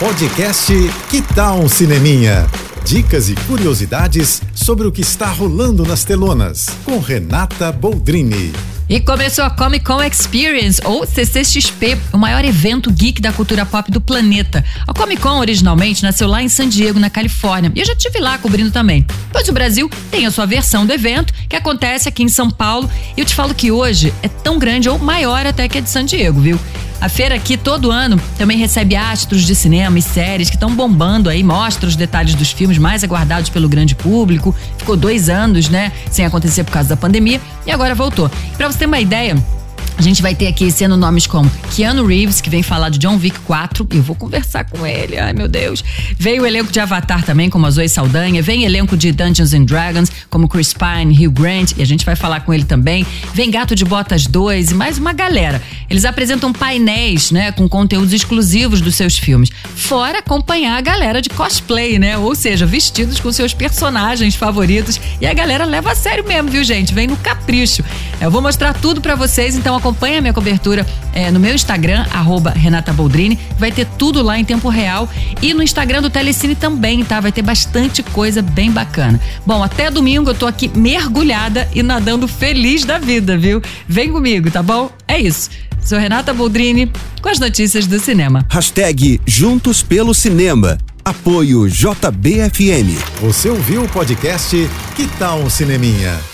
Podcast Que Tal um Cineminha? Dicas e curiosidades sobre o que está rolando nas telonas, com Renata Boldrini. E começou a Comic Con Experience, ou CCXP, o maior evento geek da cultura pop do planeta. A Comic Con originalmente nasceu lá em San Diego, na Califórnia, e eu já estive lá cobrindo também. Pois o Brasil tem a sua versão do evento, que acontece aqui em São Paulo, e eu te falo que hoje é tão grande ou maior até que a de San Diego, viu? A feira aqui todo ano também recebe astros de cinema e séries que estão bombando aí, mostra os detalhes dos filmes mais aguardados pelo grande público. Ficou dois anos, né, sem acontecer por causa da pandemia e agora voltou. Para você ter uma ideia, a gente vai ter aqui ano nomes como Keanu Reeves, que vem falar de John Wick 4, e eu vou conversar com ele, ai meu Deus. Veio o elenco de Avatar também, como a Zoe Saldanha, vem elenco de Dungeons and Dragons, como Chris Pine, Hugh Grant, e a gente vai falar com ele também. Vem Gato de Botas 2 e mais uma galera. Eles apresentam painéis, né, com conteúdos exclusivos dos seus filmes, fora acompanhar a galera de cosplay, né, ou seja, vestidos com seus personagens favoritos, e a galera leva a sério mesmo, viu gente? Vem no capricho. Eu vou mostrar tudo para vocês, então acompanha acompanha a minha cobertura é, no meu Instagram, arroba Renata Boldrini. Vai ter tudo lá em tempo real. E no Instagram do Telecine também, tá? Vai ter bastante coisa bem bacana. Bom, até domingo eu tô aqui mergulhada e nadando feliz da vida, viu? Vem comigo, tá bom? É isso. Sou Renata Boldrini com as notícias do cinema. Hashtag Juntos pelo Cinema. Apoio JBFM. Você ouviu o podcast Que Tal um Cineminha?